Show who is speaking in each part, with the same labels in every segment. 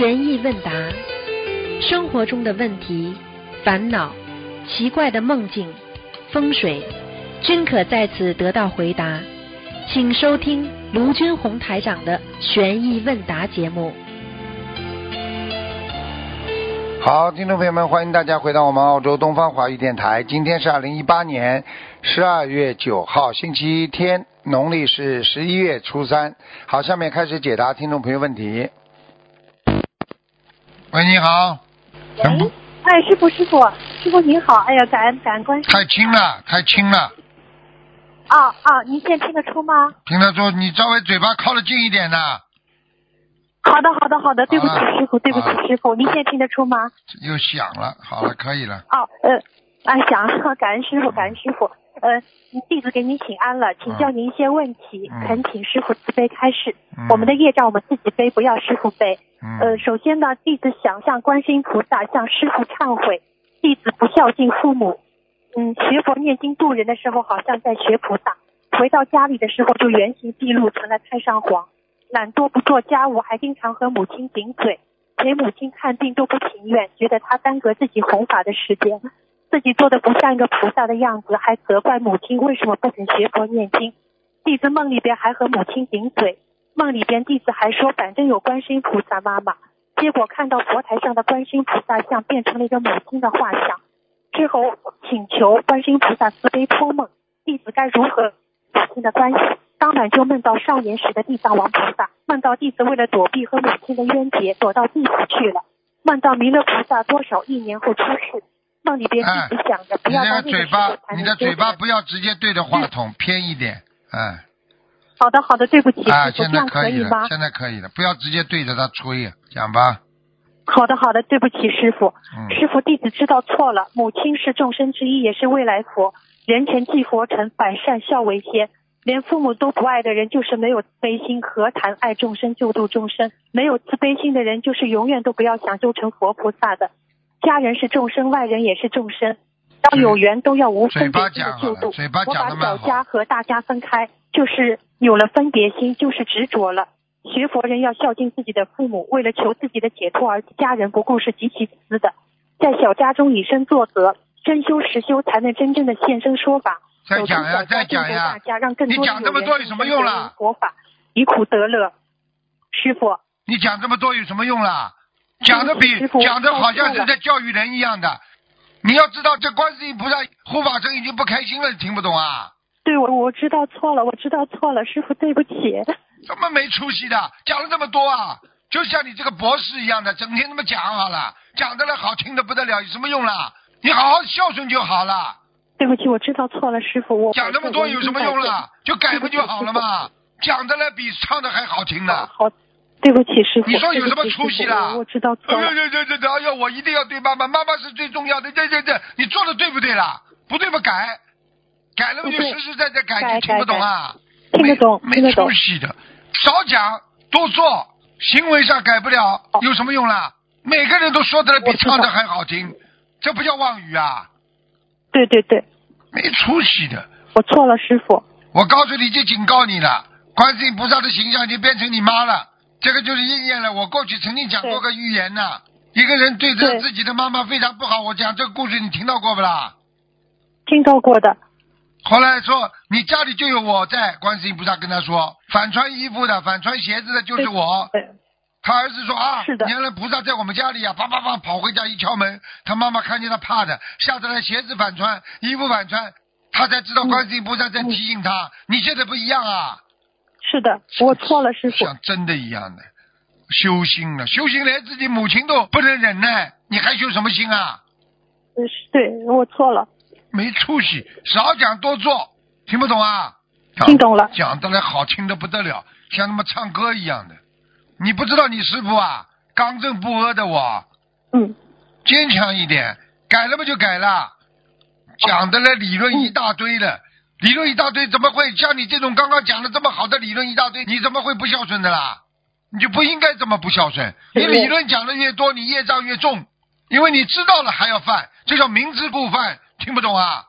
Speaker 1: 悬疑问答，生活中的问题、烦恼、奇怪的梦境、风水，均可在此得到回答。请收听卢军红台长的悬疑问答节目。
Speaker 2: 好，听众朋友们，欢迎大家回到我们澳洲东方华语电台。今天是二零一八年十二月九号，星期天，农历是十一月初三。好，下面开始解答听众朋友问题。喂，你好。
Speaker 3: 喂，哎，师傅，师傅，师傅您好，哎呀，感恩感恩关系。
Speaker 2: 太轻了，太轻了。
Speaker 3: 啊啊，您现在听得出吗？
Speaker 2: 听得出，你稍微嘴巴靠得近一点呐。
Speaker 3: 好的，好的，好的，对不起师傅，对不起师傅，您现在听得出吗？
Speaker 2: 又响了，好了，可以了。
Speaker 3: 哦，呃，啊，想感恩师傅，感恩师傅，呃，弟子给您请安了，请教您一些问题，
Speaker 2: 嗯
Speaker 3: 恳请师傅慈悲开示。
Speaker 2: 嗯
Speaker 3: 我们的业障我们自己背，不要师傅背。
Speaker 2: 嗯。
Speaker 3: 呃，首先呢，弟子想向观世音菩萨向师傅忏悔，弟子不孝敬父母。嗯，学佛念经度人的时候，好像在学菩萨；回到家里的时候，就原形毕露，成了太上皇。懒惰不做家务，还经常和母亲顶嘴，陪母亲看病都不情愿，觉得她耽搁自己弘法的时间，自己做的不像一个菩萨的样子，还责怪母亲为什么不肯学佛念经。弟子梦里边还和母亲顶嘴，梦里边弟子还说反正有观世音菩萨妈妈，结果看到佛台上的观世音菩萨像变成了一个母亲的画像。之后请求观世音菩萨慈悲托梦，弟子该如何母亲的关系？当晚就梦到少年时的地藏王菩萨，梦到弟子为了躲避和母亲的冤结，躲到地府去了。梦到弥勒菩萨多少亿年后出世，梦里边自己想着不要到那个
Speaker 2: 嘴巴你的嘴巴不要直接对着话筒，偏一点，嗯。
Speaker 3: 好的好的，对不起，
Speaker 2: 啊，现在可，
Speaker 3: 以了？
Speaker 2: 现在可以了，不要直接对着他吹，讲吧。
Speaker 3: 好的好的，对不起师傅。
Speaker 2: 嗯，
Speaker 3: 师傅，弟子知道错了。母亲是众生之一，也是未来佛。人前即佛成，百善孝为先。连父母都不爱的人，就是没有慈悲心，何谈爱众生、救度众生？没有慈悲心的人，就是永远都不要想救成佛菩萨的。家人是众生，外人也是众生。要有缘，都要无分别心的救度。
Speaker 2: 嘴巴
Speaker 3: 我把
Speaker 2: 讲得蛮好
Speaker 3: 小家和大家分开，就是有了分别心，就是执着了。学佛人要孝敬自己的父母，为了求自己的解脱而家人不顾是极其自私的。在小家中以身作则，真修实修，才能真正的现身说法。
Speaker 2: 再讲呀
Speaker 3: 小家
Speaker 2: 再讲呀
Speaker 3: 大家，让更多
Speaker 2: 你讲这么多有什么用啦
Speaker 3: 啦？佛法以苦得乐。师傅，
Speaker 2: 你讲这么多有什么用啦？讲的比讲的好像是在教育人一样的。你要知道，这观世音菩萨护法神已经不开心了，你听不懂啊？
Speaker 3: 对我我知道错了，我知道错了，师傅对不起。
Speaker 2: 这么没出息的，讲了这么多啊？就像你这个博士一样的，整天那么讲好了，讲的了好听的不得了，有什么用啦？你好好孝顺就好了。
Speaker 3: 对不起，我知道错了，师傅，我
Speaker 2: 讲那么多有什么用啦？就改不就好了嘛？讲的了比唱的还好听呢。
Speaker 3: 好，对不起，师傅。
Speaker 2: 你说有什么出息啦
Speaker 3: 我我知道错了。
Speaker 2: 哎呀呀呀呀！哎呦，我一定要对妈妈，妈妈是最重要的。这这这，你做的对不对啦？不对嘛改，改了嘛就实实在在改，
Speaker 3: 改
Speaker 2: 你听不懂啊？
Speaker 3: 听得懂，
Speaker 2: 没出。息的，少讲多做，行为上改不了，
Speaker 3: 哦
Speaker 2: 有什么用啦？每个人都说的比唱的还好听，这不叫妄语啊？
Speaker 3: 对对对，
Speaker 2: 没出息的。
Speaker 3: 我错了，师傅。
Speaker 2: 我告诉你，已经警告你了，观世音菩萨的形象已经变成你妈了，这个就是应验了。我过去曾经讲过个预言呐，一个人对着自己的妈妈非常不好，我讲这个故事你听到过不啦？
Speaker 3: 听到过的。
Speaker 2: 后来说你家里就有我在，观世音菩萨跟他说，反穿衣服的、反穿鞋子的就是我。他儿子说啊，
Speaker 3: 是
Speaker 2: 原来菩萨在我们家里啊，啪啪啪跑回家一敲门，他妈妈看见他怕的，吓得他鞋子反穿，衣服反穿，他才知道观世音菩萨在提醒他，你现在不一样啊。
Speaker 3: 是的，我错了，师傅。
Speaker 2: 像真的一样的修心了，修心连自己母亲都不能忍耐，你还修什么心啊？
Speaker 3: 嗯，对我错了。
Speaker 2: 没出息，少讲多做，听不懂啊？
Speaker 3: 听懂了
Speaker 2: 讲的来好听的不得了，像他妈唱歌一样的。你不知道你师傅啊，刚正不阿的我，
Speaker 3: 嗯，
Speaker 2: 坚强一点，改了不就改了？讲的来理论一大堆了，理论一大堆，怎么会像你这种刚刚讲的这么好的理论一大堆，你怎么会不孝顺的啦？你就不应该这么不孝顺。你理论讲的越多，你业障越重，因为你知道了还要犯，这叫明知故犯，听不懂啊？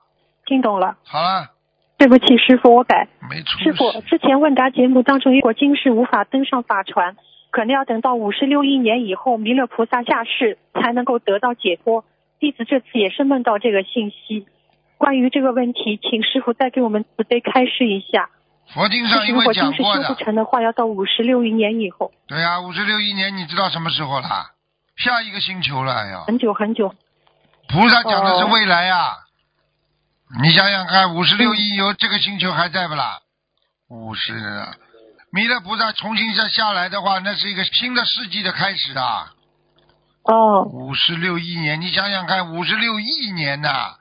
Speaker 3: 听懂了。
Speaker 2: 好了，
Speaker 3: 对不起，师傅，我改。
Speaker 2: 没错。
Speaker 3: 师傅，之前问答节目当中，如果今世无法登上法船，可能要等到五十六亿年以后弥勒菩萨下世才能够得到解脱。弟子这次也是梦到这个信息。关于这个问题，请师傅再给我们慈悲开示一下。
Speaker 2: 佛经上因
Speaker 3: 如
Speaker 2: 为
Speaker 3: 果今世修
Speaker 2: 讲过的
Speaker 3: 不，成的话，要到五十六亿年以后，
Speaker 2: 对啊、五十六亿年，你知道什么时候了？下一个星球了呀。
Speaker 3: 很久很久。
Speaker 2: 菩萨讲的是
Speaker 3: 哦
Speaker 2: 未来呀、你想想看，五十六亿有这个星球还在不啦？五十，弥勒菩萨重新再下来的话，那是一个新的世纪的开始啊！
Speaker 3: 哦，
Speaker 2: 五十六亿年，你想想看，五十六亿年呐、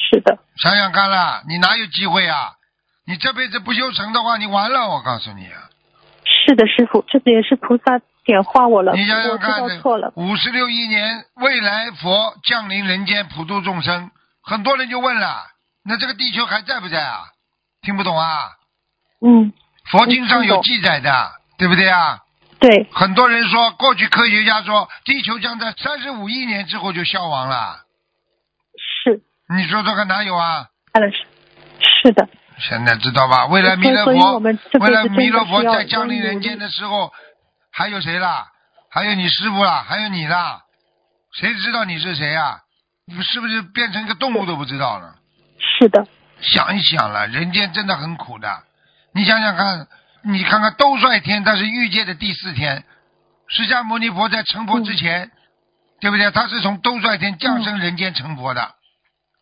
Speaker 3: 是的，
Speaker 2: 想想看啦，你哪有机会啊？你这辈子不修成的话，你完了，我告诉你啊！
Speaker 3: 是的，师傅，这个也是菩萨点化我了，
Speaker 2: 你想想
Speaker 3: 我知道
Speaker 2: 看
Speaker 3: 错了，。
Speaker 2: 五十六亿年，未来佛降临人间，普度众生，很多人就问了，那这个地球还在不在啊？听不懂啊？
Speaker 3: 嗯，
Speaker 2: 佛经上有记载的，对不对啊？
Speaker 3: 对，
Speaker 2: 很多人说，过去科学家说，地球将在三十五亿年之后就消亡了。
Speaker 3: 是，
Speaker 2: 你说说看哪有啊？
Speaker 3: 是，是的，
Speaker 2: 现在知道吧？未来弥勒佛，未来弥勒佛在降临人间的时候，还有谁啦？还有你师傅啦？还有你啦？谁知道你是谁啊？你是不是变成一个动物都不知道了？
Speaker 3: 是的，
Speaker 2: 想一想了，人间真的很苦的。你想想看，你看看兜率天，他是欲界的第四天，释迦牟尼佛在成佛之前，对不对？他是从兜率天降生人间成佛的。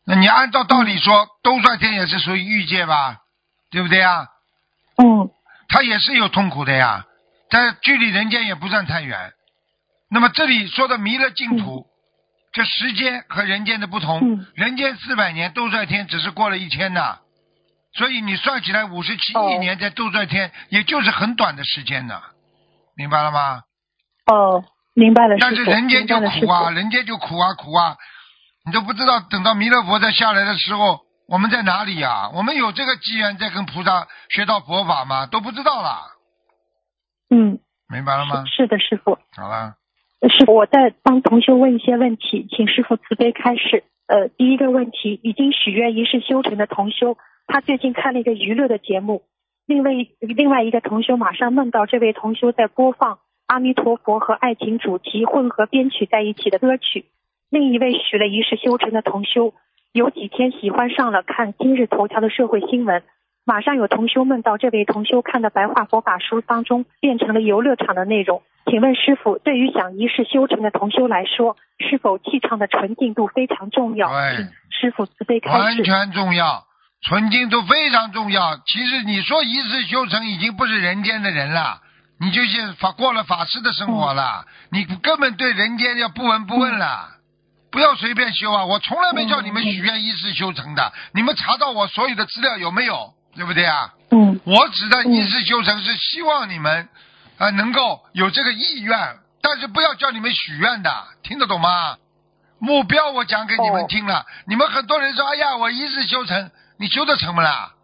Speaker 2: 那你按照道理说，兜率天也是属于欲界吧？对不对啊？
Speaker 3: 嗯，
Speaker 2: 他也是有痛苦的呀，但距离人间也不算太远。那么这里说的弥勒净土，这时间和人间的不同，
Speaker 3: 嗯
Speaker 2: 人间四百年，兜率天只是过了一天呐，所以你算起来五十七亿
Speaker 3: 哦
Speaker 2: 年在兜率天，也就是很短的时间呢，明白了吗？
Speaker 3: 哦，明白了，
Speaker 2: 但是，人间就苦啊，人间就苦啊苦啊，你都不知道等到弥勒佛再下来的时候，我们在哪里呀、我们有这个机缘在跟菩萨学到佛法吗？都不知道了，
Speaker 3: 嗯，
Speaker 2: 明白了吗？
Speaker 3: 是的，师傅。
Speaker 2: 好了。
Speaker 3: 师傅，我在帮同修问一些问题，请师傅慈悲开示。呃，第一个问题，已经许愿一世修成的同修，他最近看了一个娱乐的节目，另外一另外一个同修马上梦到这位同修在播放阿弥陀佛和爱情主题混合编曲在一起的歌曲。另一位许了一世修成的同修，有几天喜欢上了看今日头条的社会新闻，马上有同修梦到这位同修看的白话佛法书当中变成了游乐场的内容。请问师傅，对于想一世修成的同修来说，是否气场的纯净度非常重要？
Speaker 2: 对
Speaker 3: 师傅慈悲开示。
Speaker 2: 完全重要，纯净度非常重要。其实你说一世修成，已经不是人间的人了，你就是法过了法师的生活了，你根本对人间要不闻不问了。不要随便修啊！我从来没叫你们许愿一世修成的，你们查到我所有的资料有没有？对不对啊？
Speaker 3: 嗯
Speaker 2: 我指的一世修成是希望你们啊、呃能够有这个意愿，但是不要叫你们许愿的，听得懂吗？目标我讲给你们
Speaker 3: 哦
Speaker 2: 听了，你们很多人说，哎呀，我一世修成，你修得成不啦？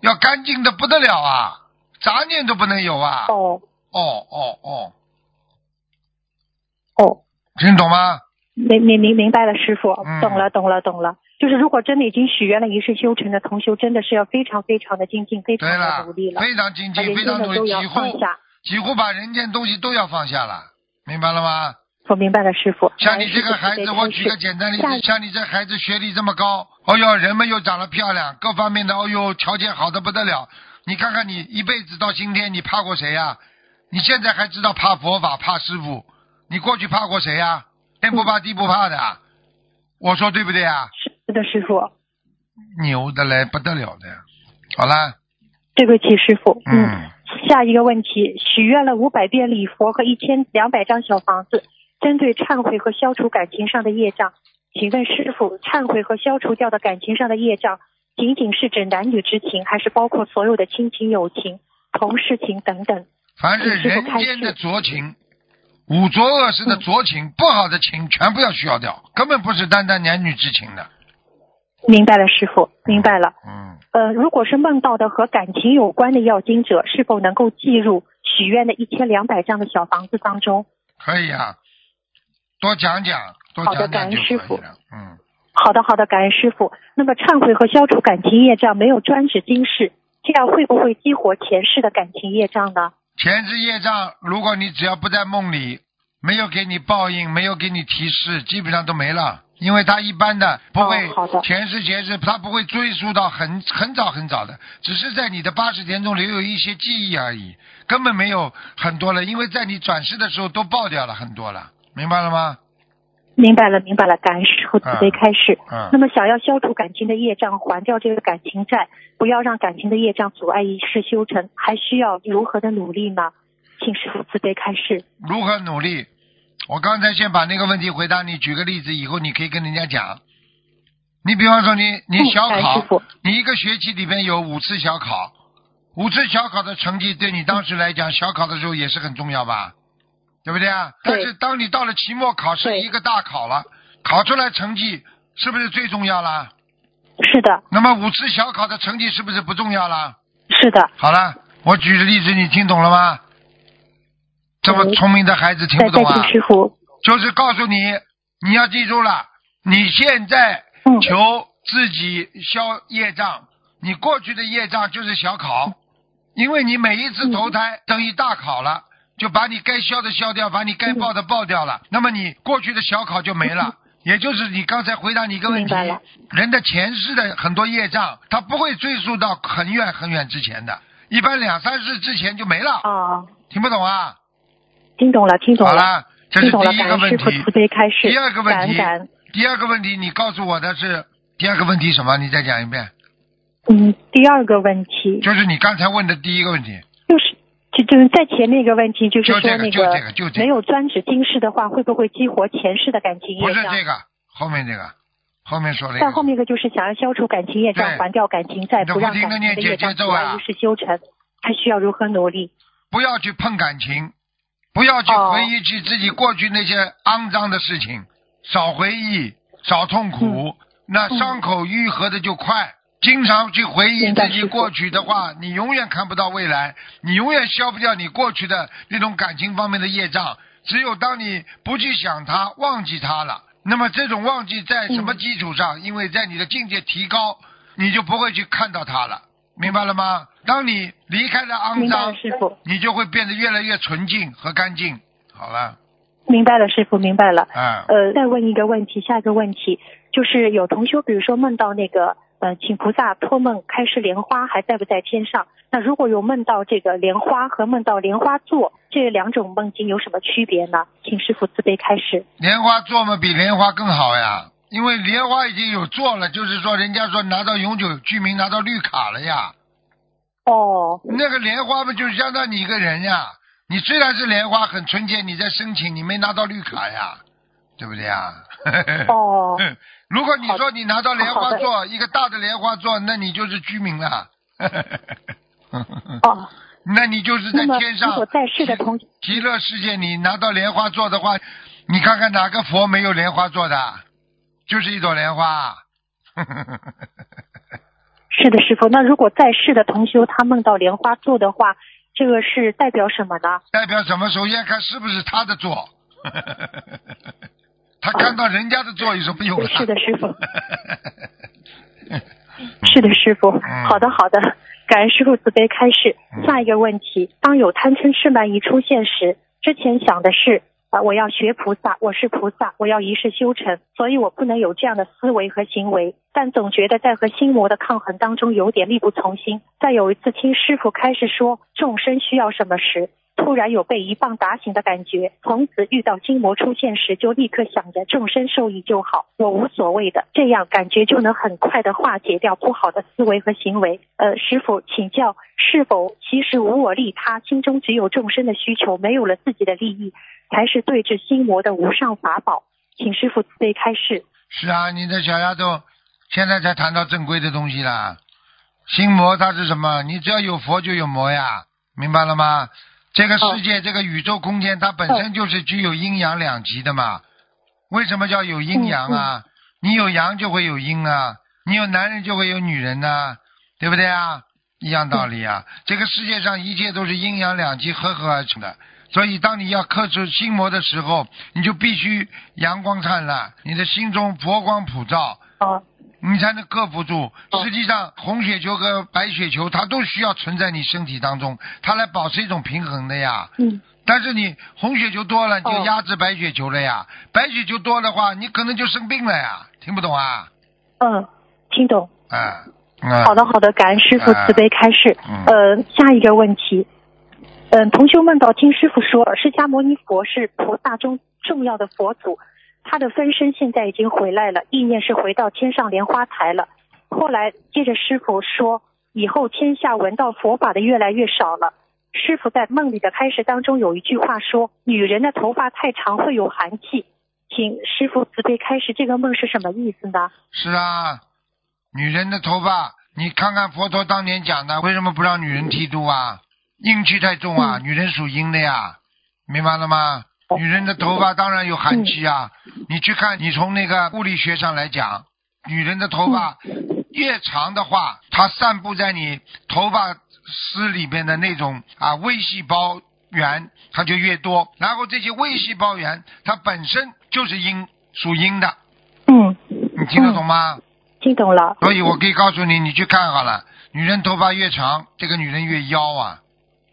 Speaker 2: 要干净的不得了啊，杂念都不能有啊！
Speaker 3: 哦
Speaker 2: 哦哦哦，
Speaker 3: 哦，
Speaker 2: 听懂吗？
Speaker 3: 明明明明白了，师傅
Speaker 2: 嗯，
Speaker 3: 懂了懂了懂了。就是如果真的已经许愿了一世修成的同修，真的是要非常非常的精进，非常的努力，了，
Speaker 2: 非常精进，非常努力，几乎。几乎把人间东西都要放下了，明白了吗？
Speaker 3: 我明白了，师傅。
Speaker 2: 像你这个孩子，我举个简单例子，像你这孩子学历这么高，哦哟，人们又长得漂亮，各方面的，哦哟，条件好的不得了。你看看你一辈子到今天，你怕过谁呀、你现在还知道怕佛法，怕师傅，你过去怕过谁呀、天不怕地不怕的，我说对不对啊？
Speaker 3: 是的，师傅。
Speaker 2: 牛的嘞，不得了的。好啦，
Speaker 3: 对不起，师傅。
Speaker 2: 嗯，
Speaker 3: 下一个问题，许愿了五百遍礼佛和一千两百张小房子，针对忏悔和消除感情上的业障，请问师傅，忏悔和消除掉的感情上的业障，仅仅是指男女之情，还是包括所有的亲情、友情、同事情等等？
Speaker 2: 凡是人间的酌情，五浊恶世的浊情，不好的情，全部要消掉，根本不是单单男女之情的。
Speaker 3: 明白了，师傅，明白了。
Speaker 2: 嗯，
Speaker 3: 呃，如果是梦到的和感情有关的要经者，是否能够计入许愿的一千两百张的小房子当中？
Speaker 2: 可以啊，多讲讲，多
Speaker 3: 好的感恩师傅。
Speaker 2: 嗯，
Speaker 3: 好的，好的，感恩师傅。那么忏悔和消除感情业障没有专指今世，这样会不会激活前世的感情业障呢？
Speaker 2: 前世业障，如果你只要不在梦里，没有给你报应，没有给你提示，基本上都没了。因为他一般的不会前世前世，他不会追溯到很很早很早的，只是在你的八十天中留有一些记忆而已，根本没有很多了。因为在你转世的时候都爆掉了很多了，明白了吗？
Speaker 3: 明白了，明白了，感恩师傅慈悲开示。
Speaker 2: 嗯
Speaker 3: 那么，想要消除感情的业障，还掉这个感情债，不要让感情的业障阻碍一世修成，还需要如何的努力呢？请师傅慈悲开示。
Speaker 2: 如何努力？我刚才先把那个问题回答你，举个例子，以后你可以跟人家讲。你比方说你你
Speaker 3: 嗯
Speaker 2: 小考你一个学期里面有五次小考，五次小考的成绩对你当时来讲，小考的时候也是很重要吧？对不对啊？
Speaker 3: 对
Speaker 2: 但是当你到了期末考试一个大考了，考出来成绩是不是最重要了？
Speaker 3: 是的，
Speaker 2: 那么五次小考的成绩是不是不重要了？
Speaker 3: 是的，
Speaker 2: 好了，我举的例子你听懂了吗？这么
Speaker 3: 嗯
Speaker 2: 聪明的孩子听不懂啊？
Speaker 3: 请师傅。
Speaker 2: 就是告诉你，你要记住了，你现在
Speaker 3: 嗯
Speaker 2: 求自己消业障，你过去的业障就是小考，因为你每一次投胎等于大考了，就把你该消的消掉，把你该报的报掉了，那么你过去的小考就没了。也就是你刚才回答你一个问题人的前世的很多业障，他不会追溯到很远很远之前的，一般两三世之前就没了。
Speaker 3: 啊，
Speaker 2: 听不懂啊？
Speaker 3: 听懂了，听懂了，
Speaker 2: 好了，这是第一个问题。第二个问题。第二个问题，你告诉我的是第二个问题什么？你再讲一遍。
Speaker 3: 嗯，第二个问题
Speaker 2: 就是你刚才问的第一个问题。
Speaker 3: 就是。就就是在前面一个问题，就是说
Speaker 2: 就这个
Speaker 3: 那
Speaker 2: 就这个就这个
Speaker 3: 没有专指今世的话，会不会激活前世的感情
Speaker 2: 不
Speaker 3: 业障？
Speaker 2: 是这个，后面这个，后面说了一个。
Speaker 3: 再后面一个就是想要消除感情业障，还掉感情债，不让感情的业障阻碍一世修成，还需要如何努力？
Speaker 2: 不要去碰感情，不要去
Speaker 3: 哦
Speaker 2: 回忆起自己过去那些肮脏的事情，少回忆，少痛苦，那伤口愈合的就快。经常去回忆自己过去的话，你永远看不到未来，你永远消不掉你过去的那种感情方面的业障。只有当你不去想它，忘记它了，那么这种忘记在什么
Speaker 3: 嗯
Speaker 2: 基础上？因为在你的境界提高，你就不会去看到它了，明白了吗？当你离开了肮脏，你就会变得越来越纯净和干净。好了，
Speaker 3: 明白了，师傅，明白了。
Speaker 2: 嗯、
Speaker 3: 呃，再问一个问题，下一个问题就是有同修，比如说梦到那个呃，请菩萨托梦开示莲花还在不在天上？那如果有梦到这个莲花和梦到莲花座这两种梦境有什么区别呢？请师傅慈悲开示。
Speaker 2: 莲花座嘛比莲花更好呀，因为莲花已经有座了，就是说人家说拿到永久居民拿到绿卡了呀。
Speaker 3: 哦，
Speaker 2: 那个莲花不，就相当于你一个人呀。你虽然是莲花很纯洁，你在申请，你没拿到绿卡呀，对不对呀？
Speaker 3: 哦，
Speaker 2: 如果你说你拿到莲花座，一个大的莲花座，那你就是居民了。
Speaker 3: 哦，
Speaker 2: 那你就是在天上
Speaker 3: 如果在世的同
Speaker 2: 极乐世界，你拿到莲花座的话，你看看哪个佛没有莲花座的？就是一朵莲花。
Speaker 3: 是的，师傅。那如果在世的同修他梦到莲花座的话，这个是代表什么呢？
Speaker 2: 代表什么？首先看是不是他的座。他看到人家的座有什么用啊？
Speaker 3: 是的，师傅。是的，师傅。
Speaker 2: 嗯
Speaker 3: 好的，好的。感恩师傅慈悲开示
Speaker 2: 嗯。
Speaker 3: 下一个问题：当有贪嗔痴慢疑出现时，之前想的是啊、我要学菩萨，我是菩萨，我要一世修成，所以我不能有这样的思维和行为。但总觉得在和心魔的抗衡当中有点力不从心。在有一次听师傅开始说众生需要什么时，突然有被一棒打醒的感觉，从此遇到心魔出现时，就立刻想着众生受益就好，我无所谓的，这样感觉就能很快的化解掉不好的思维和行为。呃，师傅请教，是否其实无我利他，心中只有众生的需求，没有了自己的利益，才是对治心魔的无上法宝？请师傅慈悲开示。
Speaker 2: 是啊，你的小丫头现在才谈到正规的东西啦。心魔它是什么？你只要有佛就有魔呀，明白了吗？这个世界、这个宇宙空间，它本身就是具有阴阳两极的嘛。为什么叫有阴阳啊？你有阳就会有阴啊，你有男人就会有女人呐、对不对啊？一样道理啊。这个世界上一切都是阴阳两极合合而成的。所以，当你要克制心魔的时候，你就必须阳光灿烂，你的心中佛光普照，
Speaker 3: 哦，
Speaker 2: 你才能克服住。
Speaker 3: 哦
Speaker 2: 实际上，红血球和白血球它都需要存在你身体当中，它来保持一种平衡的呀。
Speaker 3: 嗯
Speaker 2: 但是你红血球多了，你就
Speaker 3: 哦
Speaker 2: 压制白血球了呀。白血球多的话，你可能就生病了呀。听不懂啊？
Speaker 3: 嗯，听懂。
Speaker 2: 啊，啊
Speaker 3: 好的，好的，感恩师傅
Speaker 2: 啊
Speaker 3: 慈悲开示。
Speaker 2: 嗯
Speaker 3: 呃，下一个问题，嗯、同修梦到听师傅说，释迦牟尼佛是菩萨中重要的佛祖，他的分身现在已经回来了，意念是回到天上莲花台了。后来接着师傅说，以后天下闻到佛法的越来越少了。师傅在梦里的开始当中有一句话说，女人的头发太长会有寒气，请师傅慈悲开示，这个梦是什么意思呢？
Speaker 2: 是啊，女人的头发，你看看佛陀当年讲的，为什么不让女人剃度啊？阴气太重啊，
Speaker 3: 嗯
Speaker 2: 女人属阴的呀，明白了吗？
Speaker 3: 哦
Speaker 2: 女人的头发当然有寒气啊，你去看，你从那个物理学上来讲，女人的头发越长的话，它散布在你头发丝里边的那种啊微细胞源，它就越多，然后这些微细胞源它本身就是阴，属阴的，
Speaker 3: 嗯，
Speaker 2: 你听得懂吗？
Speaker 3: 听懂了。
Speaker 2: 所以我可以告诉你，你去看好了，女人头发越长，这个女人越妖啊。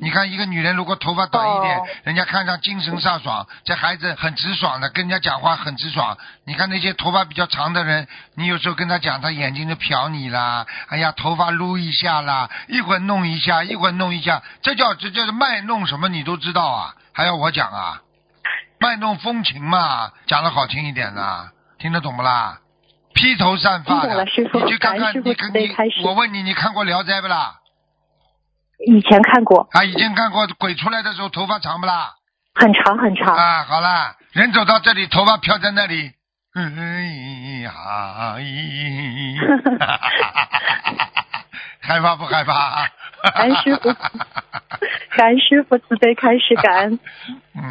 Speaker 2: 你看一个女人如果头发短一点，
Speaker 3: 哦
Speaker 2: 人家看上精神飒爽，这孩子很直爽的，跟人家讲话很直爽。你看那些头发比较长的人，你有时候跟他讲，他眼睛就瞟你啦，哎呀，头发撸一下啦，一会儿弄一下，一会儿弄一下，这叫这叫卖弄什么你都知道啊，还要我讲啊？卖弄风情嘛，讲的好听一点啦，听得懂不啦？披头散发的你去看看，你看你
Speaker 3: 慈悲开示，
Speaker 2: 我问你，你看过《聊斋》不啦？
Speaker 3: 以前看过，
Speaker 2: 啊，以前看过，鬼出来的时候头发长不啦？
Speaker 3: 很长很长。
Speaker 2: 啊，好啦，人走到这里，头发飘在那里，哎呀，咦害怕不害怕？
Speaker 3: 感恩师傅，感恩师傅慈悲开始，感恩。
Speaker 2: 嗯，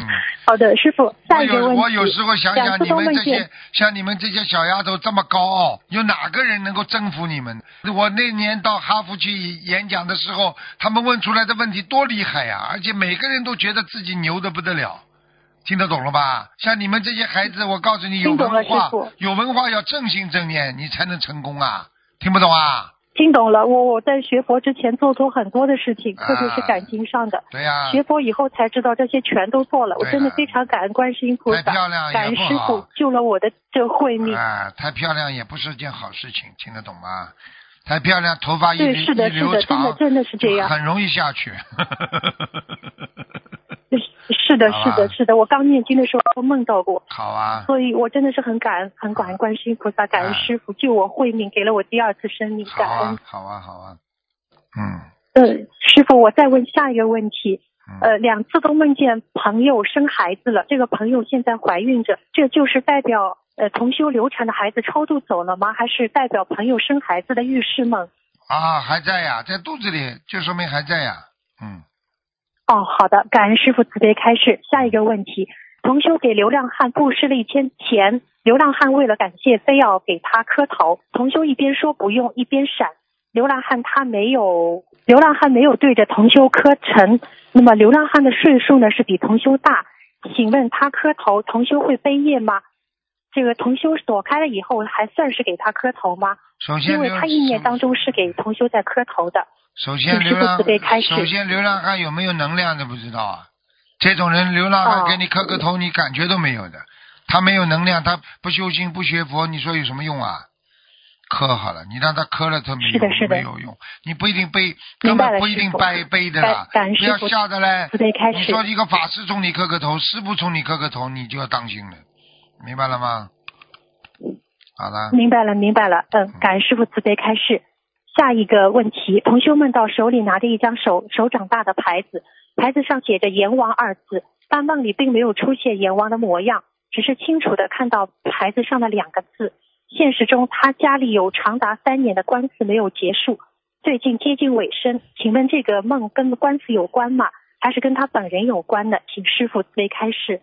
Speaker 3: 好的，师傅，下
Speaker 2: 我
Speaker 3: 一个问题。
Speaker 2: 有我有时候想想你们这些，像你们这些小丫头这么高傲，有哪个人能够征服你们？我那年到哈佛去演讲的时候，他们问出来的问题多厉害呀、而且每个人都觉得自己牛的不得了。听得懂了吧？像你们这些孩子，我告诉你，有文化，有文化要正心正念，你才能成功啊！听不懂啊？
Speaker 3: 听懂了，我我在学佛之前做错很多的事情，
Speaker 2: 啊
Speaker 3: 特别是感情上的。
Speaker 2: 对呀、
Speaker 3: 学佛以后才知道这些全都错了，我真的非常感恩观世音菩萨，
Speaker 2: 太漂亮
Speaker 3: 感恩师傅救了我的这慧命。
Speaker 2: 啊，太漂亮也不是件好事情，听得懂吗？太漂亮，头发一
Speaker 3: 对，是的，
Speaker 2: 一留
Speaker 3: 是的，真的，真的是这样。
Speaker 2: 很容易下去。
Speaker 3: 是的，是的，是的，我刚念经的时候都梦到过，
Speaker 2: 好啊，
Speaker 3: 所以我真的是很感恩，很感恩观世音菩萨，感恩
Speaker 2: 啊
Speaker 3: 师傅救我慧命，给了我第二次生命，感恩
Speaker 2: 啊，。好啊，好啊。嗯
Speaker 3: 呃，师傅，我再问下一个问题。
Speaker 2: 嗯，
Speaker 3: 呃，两次都梦见朋友生孩子了，这个朋友现在怀孕着，这就是代表呃同修流产的孩子超度走了吗？还是代表朋友生孩子的预示梦？
Speaker 2: 啊，还在呀，在肚子里，就说明还在呀。嗯，
Speaker 3: 哦，好的，感恩师傅慈悲开示。下一个问题，同修给流浪汉布施了一千钱，流浪汉为了感谢，非要给他磕头。同修一边说不用，一边闪。流浪汉他没有，流浪汉没有对着同修磕成。那么流浪汉的岁数呢是比同修大，请问他磕头，同修会背业吗？这个同修躲开了以后，还算是给他磕头吗？
Speaker 2: 首先
Speaker 3: 因为他意念当中是给同修在磕头的。
Speaker 2: 首先流浪首先流浪汉有没有能量都不知道啊。这种人流浪汉
Speaker 3: 哦
Speaker 2: 给你磕个头，你感觉都没有的。他没有能量，他不修心不学佛，你说有什么用啊？磕好了，你让他磕了，他没有
Speaker 3: 是的是的
Speaker 2: 没有用，你不一定背，根本不一定
Speaker 3: 师父
Speaker 2: 背背的啦不要吓得嘞你说一个法师冲你磕个头，师傅冲你磕个头，你就要当心了，明白了吗？好了，
Speaker 3: 明白了，明白了。嗯，感恩师傅慈悲开示。下一个问题，同修们到手里拿着一张手手掌大的牌子，牌子上写着“阎王”二字，但梦里并没有出现阎王的模样，只是清楚的看到牌子上的两个字。现实中，他家里有长达三年的官司没有结束，最近接近尾声。请问这个梦跟官司有关吗？还是跟他本人有关的？请师傅慈悲开示。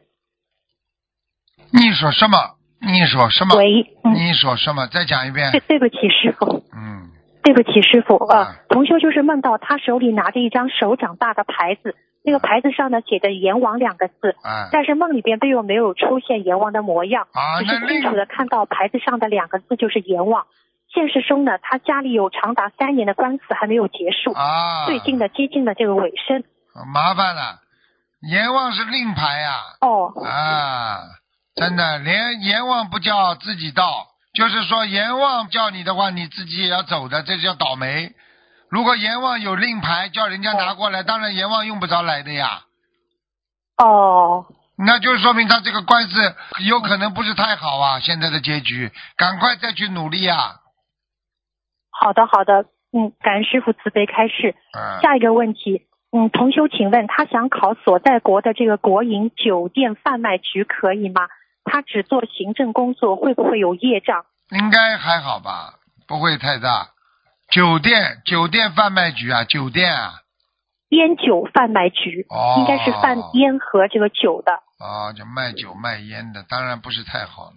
Speaker 2: 你说什么？你说什么？
Speaker 3: 喂，嗯，
Speaker 2: 你说什么？再讲一遍
Speaker 3: 对。对不起，师傅。
Speaker 2: 嗯，
Speaker 3: 对不起，师傅
Speaker 2: 啊
Speaker 3: 啊，同修就是梦到他手里拿着一张手掌大的牌子，那个牌子上呢写着“阎王”两个字，
Speaker 2: 啊，
Speaker 3: 但是梦里边并没有出现阎王的模样，
Speaker 2: 啊，
Speaker 3: 只是清楚的看到牌子上的两个字就是阎王。现实中呢，他家里有长达三年的官司还没有结束，
Speaker 2: 啊，
Speaker 3: 最近的接近了这个尾声。
Speaker 2: 麻烦了，阎王是令牌呀、
Speaker 3: 哦，
Speaker 2: 啊，真的，连阎王不叫自己到，就是说阎王叫你的话，你自己也要走的，这叫倒霉。如果阎王有令牌叫人家拿过来，当然阎王用不着来的呀。
Speaker 3: 哦，
Speaker 2: 那就说明他这个官司有可能不是太好啊，现在的结局，赶快再去努力啊！
Speaker 3: 好的好的，嗯，感恩师傅慈悲开示。
Speaker 2: 嗯，
Speaker 3: 下一个问题，嗯，同修，请问他想考所在国的这个国营酒店贩卖局可以吗？他只做行政工作，会不会有业障？
Speaker 2: 应该还好吧，不会太大。酒店酒店贩卖局啊，酒店啊，
Speaker 3: 烟酒贩卖局，
Speaker 2: 哦
Speaker 3: 应该是贩烟和这个酒的。
Speaker 2: 啊，就卖酒卖烟的，当然不是太好了，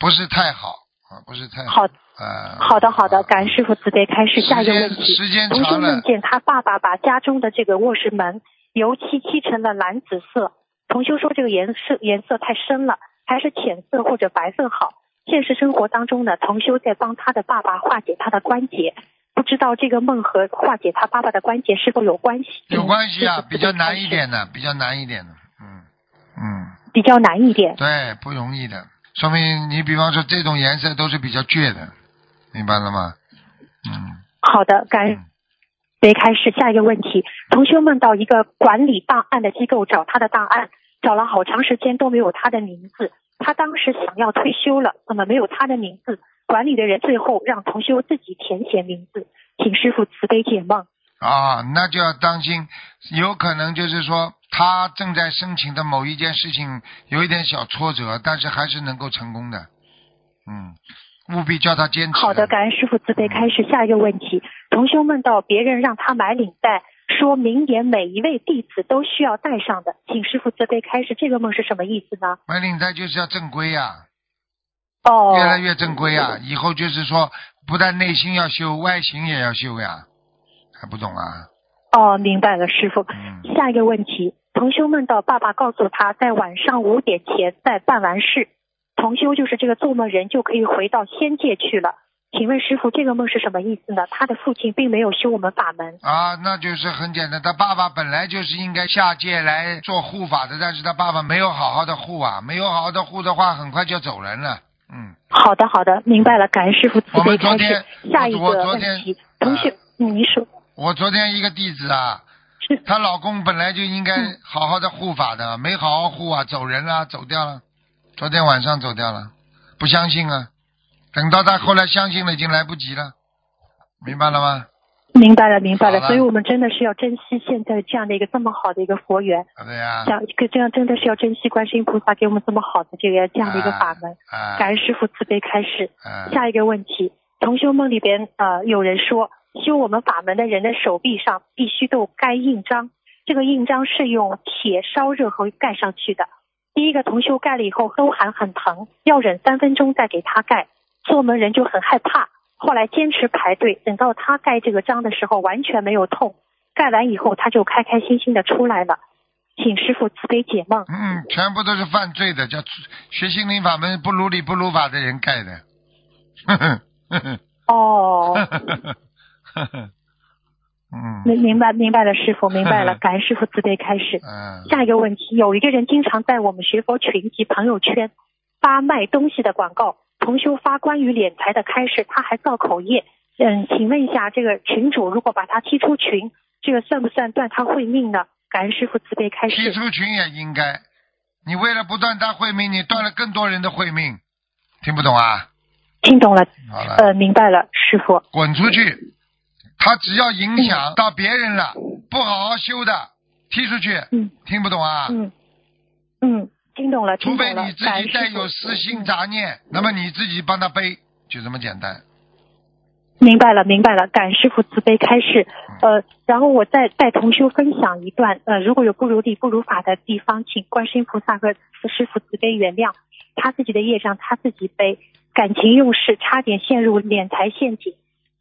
Speaker 2: 不是太好啊，不是太好。
Speaker 3: 好，
Speaker 2: 呃，
Speaker 3: 好的好的，感恩师傅慈悲开始。下一个问题，
Speaker 2: 时间长了
Speaker 3: 梦，见他爸爸把家中的这个卧室门油漆漆成了蓝紫色。同修说这个颜色颜色太深了，还是浅色或者白色好。现实生活当中呢，同修在帮他的爸爸化解他的关节，不知道这个梦和化解他爸爸的关节是否有关系？
Speaker 2: 有关系啊，
Speaker 3: 嗯
Speaker 2: 比较难一，点的，比较难一点的，嗯嗯，
Speaker 3: 比较难一点。
Speaker 2: 对，不容易的，说明你比方说这种颜色都是比较倔的，明白了吗？嗯，
Speaker 3: 好的，感恩
Speaker 2: 嗯。
Speaker 3: 别开始下一个问题，同修梦到一个管理档案的机构找他的档案，找了好长时间都没有他的名字。他当时想要退休了，怎么没有他的名字？管理的人最后让同修自己填写名字，请师傅慈悲解梦。
Speaker 2: 啊，那就要当心，有可能就是说他正在申请的某一件事情有一点小挫折，但是还是能够成功的，嗯，务必叫他坚持。
Speaker 3: 好的，感恩师傅慈悲开始下一个问题。同修梦到别人让他买领带，说明年每一位弟子都需要带上的，请师傅慈悲开始。这个梦是什么意思呢？
Speaker 2: 买领带就是要正规呀、
Speaker 3: 哦，
Speaker 2: 越来越正规啊！以后就是说，不但内心要修，外形也要修呀，还不懂啊？
Speaker 3: 哦，明白了，师傅。
Speaker 2: 嗯，
Speaker 3: 下一个问题，同修梦到爸爸告诉他在晚上五点前再办完事，同修就是这个做梦人就可以回到仙界去了。请问师傅，这个梦是什么意思呢？他的父亲并没有修我们法门。
Speaker 2: 啊，那就是很简单，他爸爸本来就是应该下界来做护法的，但是他爸爸没有好好的护啊，没有好好的护的话，很快就走人了。嗯，
Speaker 3: 好的，好的，明白了，感恩师傅慈
Speaker 2: 我
Speaker 3: 悲开
Speaker 2: 们昨天。
Speaker 3: 下一个问
Speaker 2: 天
Speaker 3: 题，同学，嗯，你说
Speaker 2: 我昨天一个弟子啊，
Speaker 3: 是
Speaker 2: 她老公本来就应该
Speaker 3: 嗯
Speaker 2: 好好的护法的，没好好护啊，走人了，走掉了，昨天晚上走掉了，不相信啊，等到他后来相信了，已经来不及了，明白了吗？
Speaker 3: 明白了，明白了。
Speaker 2: 了
Speaker 3: 所以我们真的是要珍惜现在这样的一个这么好的一个佛缘，
Speaker 2: 好的呀，
Speaker 3: 这样一个这样真的是要珍惜观世音菩萨给我们这么好的这个这样的一个法门。
Speaker 2: 啊，
Speaker 3: 感恩师傅慈悲开示。
Speaker 2: 啊，
Speaker 3: 下一个问题，同修梦里边呃有人说，修我们法门的人的手臂上必须都盖印章，这个印章是用铁烧热后盖上去的。第一个同修盖了以后都还很疼，要忍三分钟再给他盖，做门人就很害怕。后来坚持排队，等到他盖这个章的时候完全没有痛，盖完以后他就开开心心的出来了。请师傅慈悲解梦。
Speaker 2: 嗯，全部都是犯罪的，叫学心灵法门不如理不如法的人盖的。呵呵呵呵
Speaker 3: 哦，
Speaker 2: 呵呵呵呵嗯
Speaker 3: 明明白明白了，师傅明白了，
Speaker 2: 嗯
Speaker 3: 感恩师傅慈悲开始。
Speaker 2: 嗯
Speaker 3: 下一个问题，有一个人经常在我们学佛群及朋友圈发卖东西的广告，同修发关于敛财的开示，他还造口业。嗯，请问一下，这个群主如果把他踢出群，这个算不算断他慧命呢？感恩师傅慈悲开
Speaker 2: 踢。出群也应该。你为了不断他慧命，你断了更多人的慧命，听不懂啊？
Speaker 3: 听懂了，
Speaker 2: 好了，
Speaker 3: 呃，明白了，师傅。
Speaker 2: 滚出去！他只要影响到别人了，不好好修的，踢出去。
Speaker 3: 嗯
Speaker 2: 听不懂啊？
Speaker 3: 嗯嗯，听懂了，
Speaker 2: 除非你自己带有私心
Speaker 3: 嗯
Speaker 2: 杂念，那么你自己帮他背，就这么简单。
Speaker 3: 明白了，明白了，感师傅慈悲开示。呃，然后我再带同修分享一段，呃，如果有不如理不如法的地方，请观世音菩萨和师傅慈悲原谅。他自己的业障他自己背，感情用事，差点陷入敛财陷阱。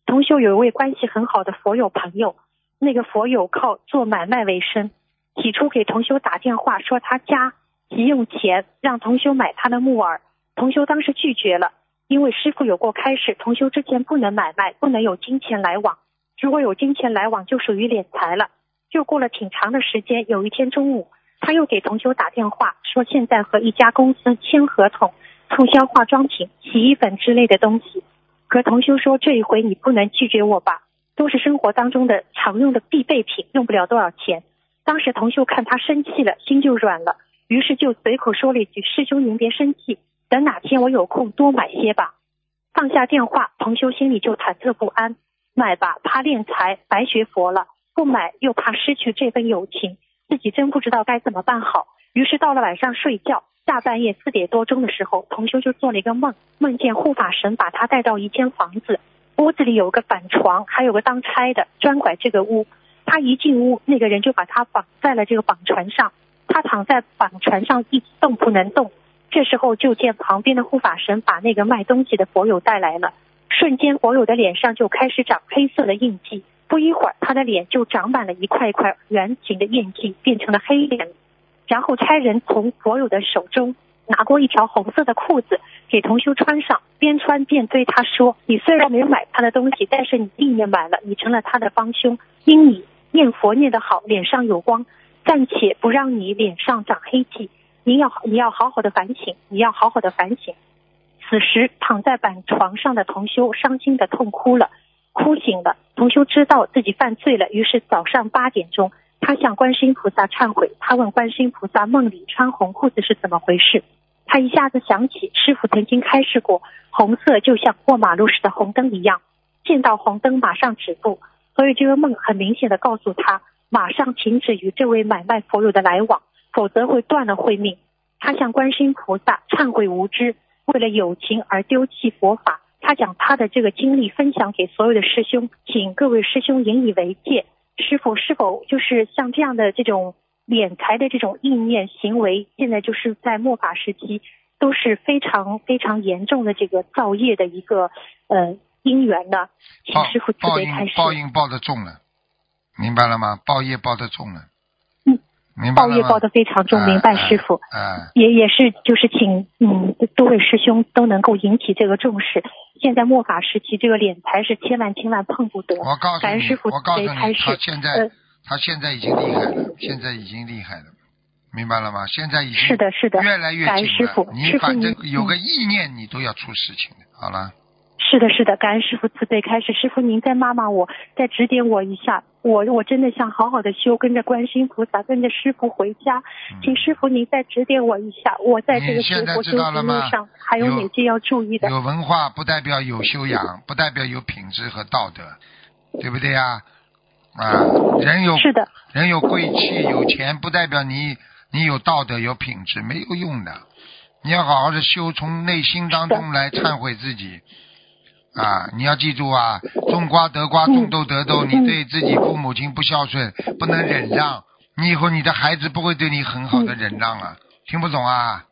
Speaker 3: 同修有一位关系很好的佛友朋友，那个佛友靠做买卖为生，起初给同修打电话说他家急用钱，让同修买他的木耳，同修当时拒绝了。因为师傅有过开示，同修之前不能买卖，不能有金钱来往，如果有金钱来往就属于敛财了。又过了挺长的时间，有一天中午，他又给同修打电话，说现在和一家公司签合同，促销化妆品、洗衣粉之类的东西。可同修说这一回你不能拒绝我吧，都是生活当中的常用的必备品，用不了多少钱。当时同修看他生气了，心就软了，于是就随口说了一句：“师兄您别生气，等哪天我有空多买些吧。”放下电话，同修心里就忐忑不安，买吧怕练财，白学佛了。不买又怕失去这份友情，自己真不知道该怎么办好。于是到了晚上睡觉，大半夜四点多钟的时候，同修就做了一个梦，梦见护法神把他带到一间房子，屋子里有个板床，还有个当差的专管这个屋。他一进屋，那个人就把他绑在了这个绑船上，他躺在绑船上一动不能动。这时候就见旁边的护法神把那个卖东西的佛友带来了，瞬间佛友的脸上就开始长黑色的印记。不一会儿，他的脸就长满了一块一块圆形的印记，变成了黑脸。然后差人从佛友的手中拿过一条红色的裤子，给同修穿上，边穿边对他说：“你虽然没有买他的东西，但是你意念买了，你成了他的帮凶。因你念佛念得好，脸上有光，暂且不让你脸上长黑气。你要你要好好的反省，你要好好的反省。”此时躺在板床上的同修伤心的痛哭了。哭醒了，同修知道自己犯罪了，于是早上八点钟，他向观世音菩萨忏悔。他问观世音菩萨：“梦里穿红裤子是怎么回事？”他一下子想起师傅曾经开示过，红色就像过马路时的红灯一样，见到红灯马上止步。所以这个梦很明显的告诉他，马上停止与这位买卖佛友的来往，否则会断了慧命。他向观世音菩萨忏悔无知，为了友情而丢弃佛法。他将他的这个经历分享给所有的师兄，请各位师兄引以为戒。师傅是否就是像这样的这种敛财的这种意念行为，现在就是在末法时期都是非常非常严重的这个造业的一个呃因缘呢？请师傅慈悲开始。
Speaker 2: 报应报的重了，明白了吗？报业报的重了。
Speaker 3: 报业报的非常重，明白师傅，
Speaker 2: 嗯，
Speaker 3: 也也是就是请嗯多位师兄都能够引起这个重视。现在末法时期，这个敛财是千万千万碰不得。
Speaker 2: 我告诉
Speaker 3: 你，
Speaker 2: 我告诉你，
Speaker 3: 他
Speaker 2: 现在他现在已经厉害了，现在已经厉害了，明白了吗？现在已经
Speaker 3: 是的，是的，
Speaker 2: 越来越
Speaker 3: 紧了。
Speaker 2: 你反正有个意念，你都要出事情的。好了。
Speaker 3: 是的，是的，感恩师傅慈悲开始。师傅您再骂骂我，再指点我一下。我我真的想好好的修，跟着观世音菩萨，跟着师傅回家。请师傅您再指点我一下，我在这个学佛修行路上还有哪些要注意的？
Speaker 2: 有文化不代表有修养，不代表有品质和道德，对不对呀？啊，人有
Speaker 3: 是的，
Speaker 2: 人有贵气有钱，不代表你你有道德有品质，没有用的。你要好好的修，从内心当中来忏悔自己。啊，你要记住啊，种瓜得瓜，种豆得豆。你对自己父母亲不孝顺，不能忍让，你以后你的孩子不会对你很好的忍让啊。听不懂
Speaker 3: 啊？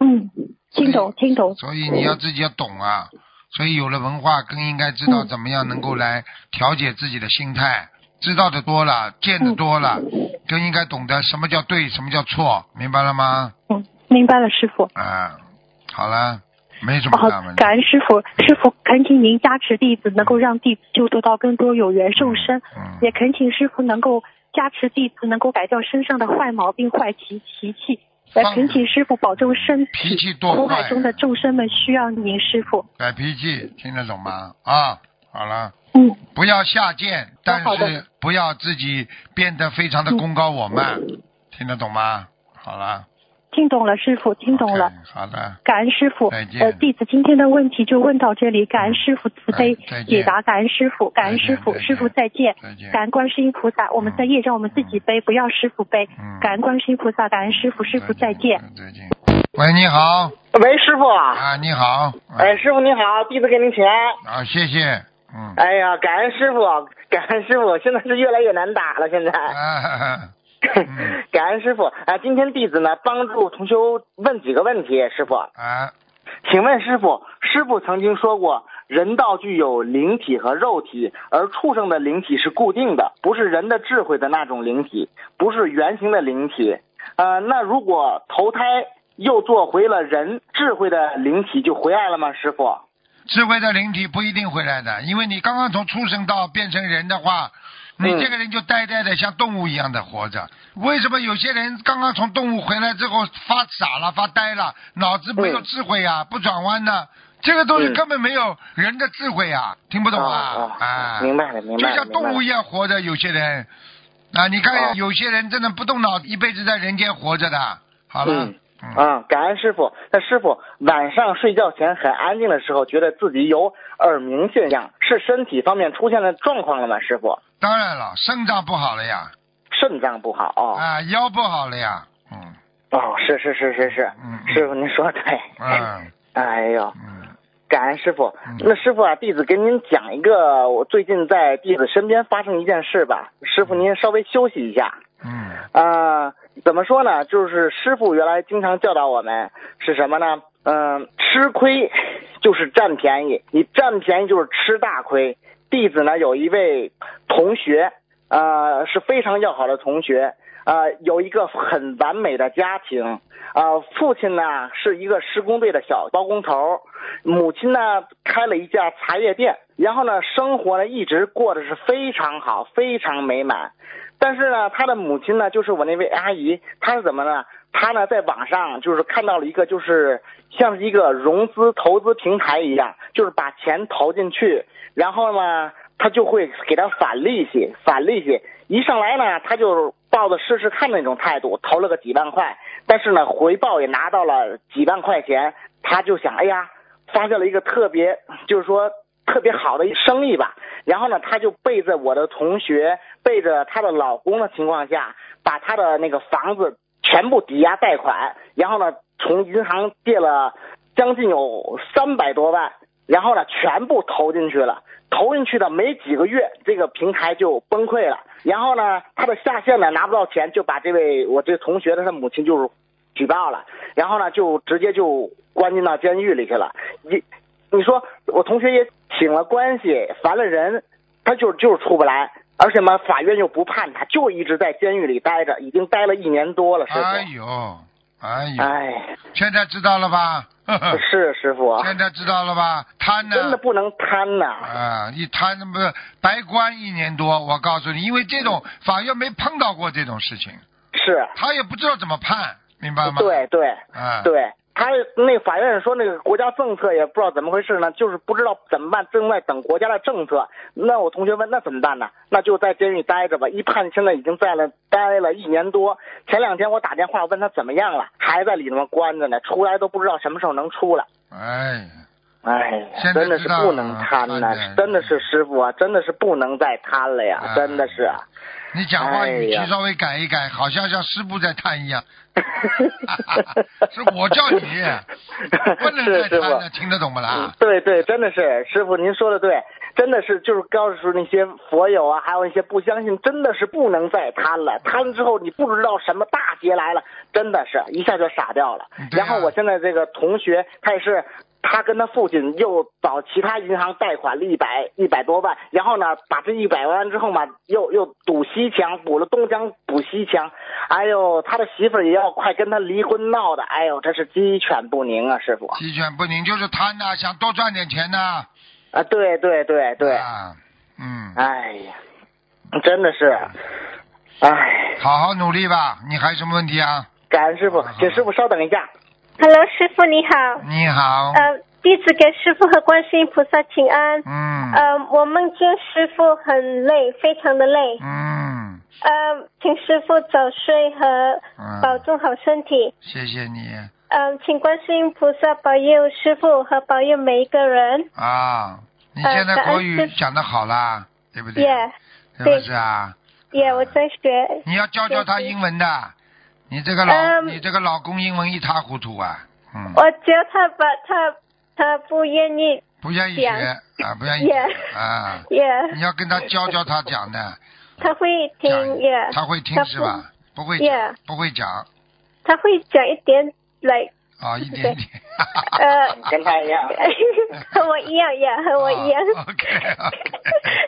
Speaker 3: 嗯，听懂，听懂。
Speaker 2: 所以你要自己要懂啊。所以有了文化，更应该知道怎么样能够来调节自己的心态。知道的多了，见的多了，就应该懂得什么叫对，什么叫错，明白了吗？
Speaker 3: 嗯，明白了，师傅。
Speaker 2: 啊，好了。没什么
Speaker 3: 好，感恩师傅，师傅恳请您加持弟子，能够让弟子就得到更多有缘众生。
Speaker 2: 嗯，
Speaker 3: 也恳请师傅能够加持弟子，能够改掉身上的坏毛病、坏脾脾气。也恳请师傅保重身体。
Speaker 2: 脾气多
Speaker 3: 苦海中的众生们需要您，师傅。
Speaker 2: 改脾气，听得懂吗？啊，好了。
Speaker 3: 嗯。
Speaker 2: 不要下贱，但是不要自己变得非常的功高我慢，听得懂吗？好了。
Speaker 3: 听懂了，师傅，听懂了。
Speaker 2: 好的，
Speaker 3: 感恩师傅。
Speaker 2: 再见。
Speaker 3: 呃，弟子今天的问题就问到这里，感恩师傅慈悲解答，感恩师傅，感恩师傅，师傅再见。
Speaker 2: 再见。
Speaker 3: 感恩观世音菩萨，我们在业障我们自己背，不要师傅背。
Speaker 2: 嗯。
Speaker 3: 感恩观世音菩萨，感恩师傅，师傅再见。
Speaker 2: 再见。喂，你好。
Speaker 4: 喂，师傅。
Speaker 2: 啊，你好。
Speaker 4: 哎，师傅你好，弟子给您请安。
Speaker 2: 啊，谢谢。嗯。
Speaker 4: 哎呀，感恩师傅，感恩师傅，现在是越来越难打了，现在。
Speaker 2: 啊。
Speaker 4: 感恩师傅啊！今天弟子呢帮助同修问几个问题，师傅
Speaker 2: 啊，
Speaker 4: 请问师傅，师傅曾经说过，人道具有灵体和肉体，而畜生的灵体是固定的，不是人的智慧的那种灵体，不是圆形的灵体。呃，那如果投胎又做回了人，智慧的灵体就回来了吗？师傅？
Speaker 2: 智慧的灵体不一定回来的，因为你刚刚从畜生道变成人的话，你
Speaker 4: 嗯
Speaker 2: 这个人就呆呆的像动物一样的活着。为什么有些人刚刚从动物回来之后发傻了、发呆了，脑子没有
Speaker 4: 嗯
Speaker 2: 智慧啊，不转弯呢？这个东西
Speaker 4: 嗯
Speaker 2: 根本没有人的智慧啊，听不懂啊？
Speaker 4: 啊
Speaker 2: 啊，
Speaker 4: 明白了，明白了，就
Speaker 2: 像动物一
Speaker 4: 样。
Speaker 2: 活着，有些人啊，你
Speaker 4: 哦
Speaker 2: 看有些人真的不动脑，一辈子在人间活着的。好了，
Speaker 4: 嗯啊，感恩师傅。那师傅晚上睡觉前很安静的时候，觉得自己有耳鸣现象，是身体方面出现了状况了吗？师傅，
Speaker 2: 当然了，肾脏不好了呀，
Speaker 4: 肾脏不好哦。
Speaker 2: 啊，腰不好了呀，嗯
Speaker 4: 哦，是是是是是，
Speaker 2: 嗯，
Speaker 4: 师傅您说的对。
Speaker 2: 嗯
Speaker 4: 哎呦，
Speaker 2: 嗯，
Speaker 4: 感恩师傅
Speaker 2: 嗯。
Speaker 4: 那师傅啊，弟子给您讲一个我最近在弟子身边发生一件事吧。师傅您稍微休息一下。
Speaker 2: 嗯
Speaker 4: 啊、怎么说呢？就是师傅原来经常教导我们是什么呢？嗯、吃亏就是占便宜，你占便宜就是吃大亏。弟子呢有一位同学，呃，是非常要好的同学，呃，有一个很完美的家庭，呃，父亲呢是一个施工队的小包工头，母亲呢开了一家茶叶店，然后呢生活呢一直过得是非常好，非常美满。但是呢，他的母亲呢，就是我那位阿姨，她是怎么呢？她呢在网上就是看到了一个，就是像一个融资投资平台一样，就是把钱投进去，然后呢，他就会给他返利息，返利息。一上来呢，他就抱着试试看的那种态度，投了个几万块，但是呢，回报也拿到了几万块钱，他就想，哎呀，发现了一个特别，就是说特别好的生意吧。然后呢，他就背着我的同学，背着她的老公的情况下，把他的那个房子全部抵押贷款，然后呢，从银行借了将近有三百多万，然后呢，全部投进去了。投进去的没几个月，这个平台就崩溃了。然后呢，他的下线呢拿不到钱，就把这位我这同学的他母亲就是举报了，然后呢就直接就关进到监狱里去了。你你说我同学也请了关系，烦了人，他就就是出不来，而且嘛，法院又不判他，就一直在监狱里待着，已经待了一年多了，师傅。
Speaker 2: 哎呦，哎呦，
Speaker 4: 哎，
Speaker 2: 现在知道了吧？
Speaker 4: 是师傅，
Speaker 2: 现在知道了吧？贪呢？
Speaker 4: 真的不能贪呐。
Speaker 2: 啊，一贪那么白关一年多？我告诉你，因为这种法院没碰到过这种事情，
Speaker 4: 是，
Speaker 2: 他也不知道怎么判，明白吗？，
Speaker 4: 对对
Speaker 2: 啊，，
Speaker 4: 对，他那法院说那个国家政策也不知道怎么回事呢，就是不知道怎么办，正在等国家的政策。那我同学问那怎么办呢？那就在监狱待着吧。一判现在已经在了待了一年多。前两天我打电话问他怎么样了，还在里面关着呢，出来都不知道什么时候能出来。
Speaker 2: 哎，
Speaker 4: 哎真的是不能贪呐、真的是师傅啊，真的是不能再贪了呀，
Speaker 2: 哎
Speaker 4: 真的是。
Speaker 2: 你讲话语气稍微改一改，好像像师傅在贪一样。是我叫你，不能
Speaker 4: 是师
Speaker 2: 再贪了，
Speaker 4: 傅。
Speaker 2: 听得懂不
Speaker 4: 嗯
Speaker 2: 啦？
Speaker 4: 对对，真的是师傅，您说的对，真的是就是告诉那些佛友啊，还有一些不相信，真的是不能再贪了。贪之后，你不知道什么大劫来了，真的是一下就傻掉了。
Speaker 2: 啊
Speaker 4: 然后我现在这个同学，他也是。他跟他父亲又找其他银行贷款了一百一百多万，然后呢，把这一百万之后嘛，又又堵西墙，补了东墙补西墙，哎呦，他的媳妇儿也要快跟他离婚闹的，哎呦，这是鸡犬不宁啊，师傅
Speaker 2: 鸡犬不宁就是贪呐，想多赚点钱呐。
Speaker 4: 啊，对对对对，
Speaker 2: 啊，嗯，
Speaker 4: 哎呀，真的是，哎，
Speaker 2: 好好努力吧。你还有什么问题啊？
Speaker 4: 感恩师傅请师傅稍等一下。
Speaker 5: Hello，师傅你好。
Speaker 2: 你好。
Speaker 5: 呃，弟子给师傅和观世音菩萨请安。
Speaker 2: 嗯
Speaker 5: 呃，我梦见师傅很累，非常的累。
Speaker 2: 嗯
Speaker 5: 呃，请师傅早睡和
Speaker 2: 嗯，
Speaker 5: 保重好身体。
Speaker 2: 谢谢你
Speaker 5: 嗯、请观世音菩萨保佑师傅和保佑每一个人。
Speaker 2: 啊。你
Speaker 5: 呃
Speaker 2: 现在国语讲的好啦，对不对？
Speaker 5: 耶
Speaker 2: 是不是啊？
Speaker 5: 耶，我在学。
Speaker 2: 你要教教他英文的。你这个老，
Speaker 5: 嗯
Speaker 2: 你这个老公英文一塌糊涂啊。嗯。
Speaker 5: 我教他吧，他他不愿意。
Speaker 2: 不愿意学啊，不愿意学啊。
Speaker 5: 耶，
Speaker 2: 你要跟他教教他讲的，
Speaker 5: 他会听
Speaker 2: 讲
Speaker 5: 耶。
Speaker 2: 他会听是吧？不会
Speaker 5: Yeah
Speaker 2: 讲，不会讲
Speaker 5: 他会讲一点，like
Speaker 2: 啊，一点点。
Speaker 5: 呃。
Speaker 4: 跟他一样。
Speaker 5: 和我一样呀，和我一样。
Speaker 2: 啊 OK，OK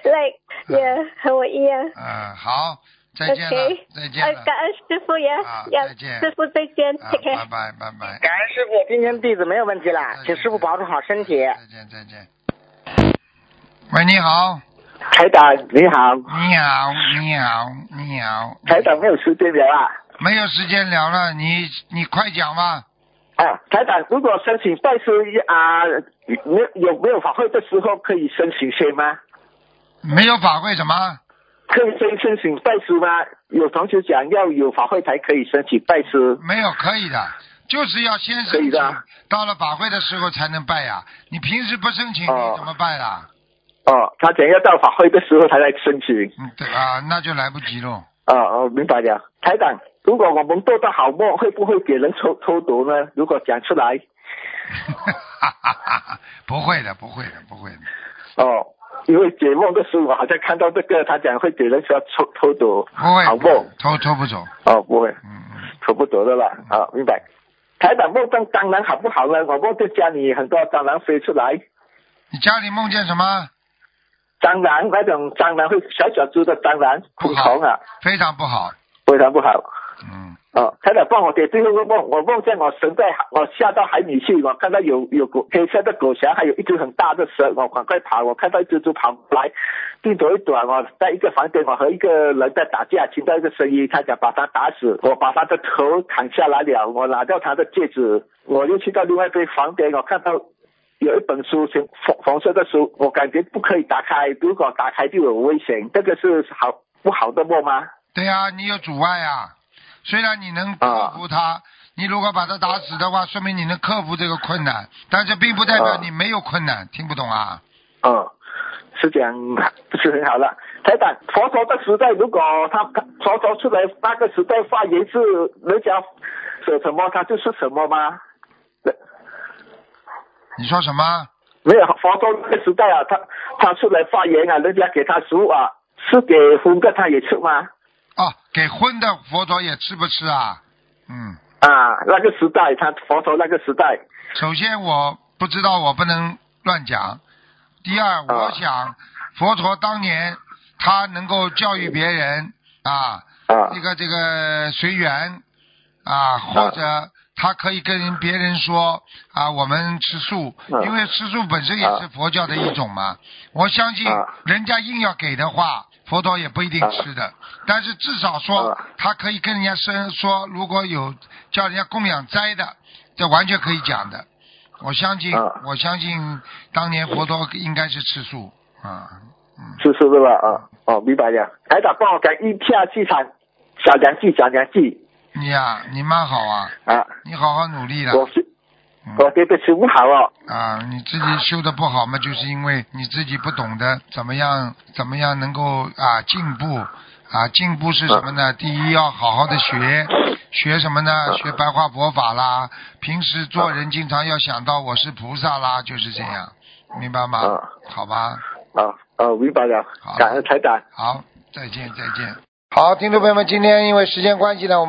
Speaker 5: like yeah，和我一样。
Speaker 2: 嗯，好，再见了再见了，
Speaker 5: 呃感恩师傅呀
Speaker 2: 啊，再见，
Speaker 5: 师傅再见
Speaker 2: 拜
Speaker 5: care。
Speaker 2: 拜拜拜，
Speaker 4: 感恩师傅，今天弟子没有问题了，请师傅保重好身体。
Speaker 2: 再见再见。喂，你好，
Speaker 6: 台长你好，
Speaker 2: 你好，你好，你好。
Speaker 6: 台长没有时间聊啊。
Speaker 2: 没有时间聊了，你你快讲吧。
Speaker 6: 啊，台长，如果申请拜师啊，没有有没有法会的时候可以申请先吗？
Speaker 2: 没有法会什么？
Speaker 6: 可以申申请拜师吗？有同学讲要有法会才可以申请拜师。
Speaker 2: 没有，可以的，就是要先
Speaker 6: 可
Speaker 2: 申请
Speaker 6: 以的，
Speaker 2: 到了法会的时候才能拜呀、你平时不申请，
Speaker 6: 哦
Speaker 2: 你怎么拜啦？
Speaker 6: 哦，他讲要到法会的时候才来申请。
Speaker 2: 嗯，对啊，那就来不及了。
Speaker 6: 哦哦，明白了。台长，如果我们做到好梦，会不会给人抽抽毒呢？如果讲出来，
Speaker 2: 不会的，不会的，不会的。
Speaker 6: 哦，因为解梦的时候，我好像看到这个，他讲会给人说偷偷走，
Speaker 2: 不会，
Speaker 6: 好梦。
Speaker 2: 偷偷不走。
Speaker 6: 哦，不会。
Speaker 2: 嗯嗯，
Speaker 6: 抽不走的啦啊，明白。台长梦到蟑螂好不好呢？我梦见家里很多蟑螂飞出来，
Speaker 2: 你家里梦见什么？
Speaker 6: 蟑螂那种蟑螂会小小只的蟑螂
Speaker 2: 不好
Speaker 6: 昆虫啊，
Speaker 2: 非常不好。
Speaker 6: 非常不好。
Speaker 2: 嗯，
Speaker 6: 哦，台长帮我给最后一个梦，我梦见我神在海，我下到海里去，我看到有有狗黑色的狗侠，还有一只很大的蛇，我赶快跑，我看到一只猪跑过来，定走一短，我在一个房间，我和一个人在打架，听到一个声音，他想把他打死，我把他的头砍下来了，我拿掉他的戒指，我又去到另外一间房间，我看到。有一本书，是红红色的书，我感觉不可以打开，如果打开就有危险，这个是好不好的梦吗？
Speaker 2: 对呀、你有阻碍呀、虽然你能克服它，你如果把它打死的话，说明你能克服这个困难，但是并不代表
Speaker 6: 啊
Speaker 2: 你没有困难，听不懂啊？
Speaker 6: 嗯，是这样，不是很好了。台长，佛陀的时代，如果他佛陀出来那个时代发言是人家说什么，他就是什么吗？
Speaker 2: 你说什么？
Speaker 6: 没有佛陀那个时代啊，他他出来发言啊，人家给他食物啊，是给荤的他也吃吗？
Speaker 2: 哦，给荤的佛陀也吃不吃啊？嗯，
Speaker 6: 啊，那个时代，他佛陀那个时代，
Speaker 2: 首先我不知道，我不能乱讲。第二，我想佛陀当年他能够教育别人啊，
Speaker 6: 啊。
Speaker 2: 这个这个随缘啊，或者他可以跟别人说啊，我们吃素，
Speaker 6: 啊。
Speaker 2: 因为吃素本身也是佛教的一种嘛。我相信
Speaker 6: 啊。
Speaker 2: 人家硬要给的话，佛陀也不一定吃的，但是至少说
Speaker 6: 啊。
Speaker 2: 他可以跟人家生说，如果有叫人家供养斋的，这完全可以讲的。我相信，
Speaker 6: 啊。
Speaker 2: 我相信当年佛陀应该是吃素。啊，嗯，
Speaker 6: 吃素是吧？啊，哦，明白了。台长帮我讲一下剧场小良计，小良计
Speaker 2: 你呀、你蛮好啊，
Speaker 6: 啊，
Speaker 2: 你好好努力了。
Speaker 6: 我是
Speaker 2: 嗯
Speaker 6: 我对不起不好哦。
Speaker 2: 啊，你自己修的不好嘛，就是因为你自己不懂得怎么样怎么样能够啊进步啊，进步是什么呢？第一要好好的学，学什么呢？学白话佛法啦，平时做人经常要想到我是菩萨啦，就是这样，明白吗
Speaker 6: 啊？
Speaker 2: 好吧，
Speaker 6: 啊啊，明白了
Speaker 2: 好，
Speaker 6: 感恩台长。
Speaker 2: 好，再见再见。好，听众朋友们，今天因为时间关系呢，我们。